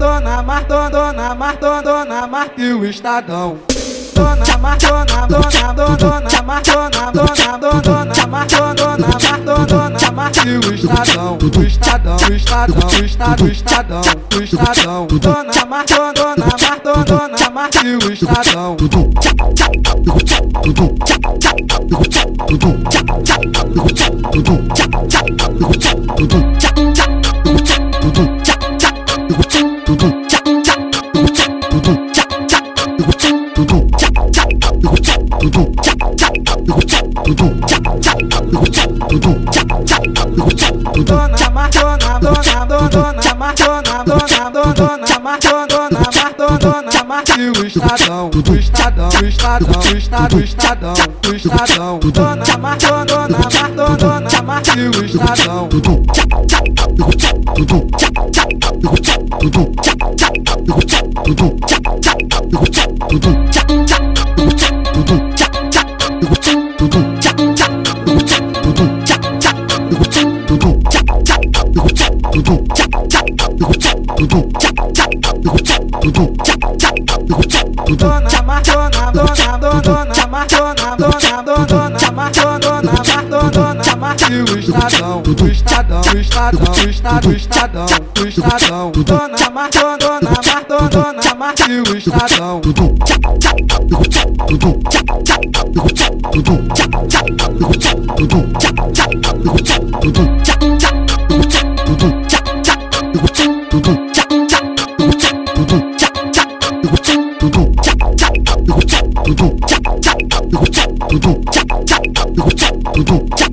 Dona Mar, dona, Mar, dona, e o Estadão. Dona Mar, dona, dona, dona, Mar, dona, dona, dona, Mar, dona, Mar, dona, e o Estadão. O Estadão, o Estadão, o Estado, o Estadão, o Estadão. Dona Mar, dona, Mar, dona, e o Estadão. Dona Mar, dona, dona, e o Estadão, o Estadão, o Estadão, o Estadão, o Estadão. Dona Mar, dona, dona Mar, dona, dona Mar e o Estadão. Dona Mar, dona, dona, dona, dona Mar, dona, dona, dona, dona Mar, dona, Estadão, o Estadão, o Estadão, o Estado, o Estadão, o Estadão. Dona Mar, dona, dona Mar, dona, dona Mar e o Estadão. Thank do, cha, cha, you go cha, do do, cha, cha, you go cha, do do, cha.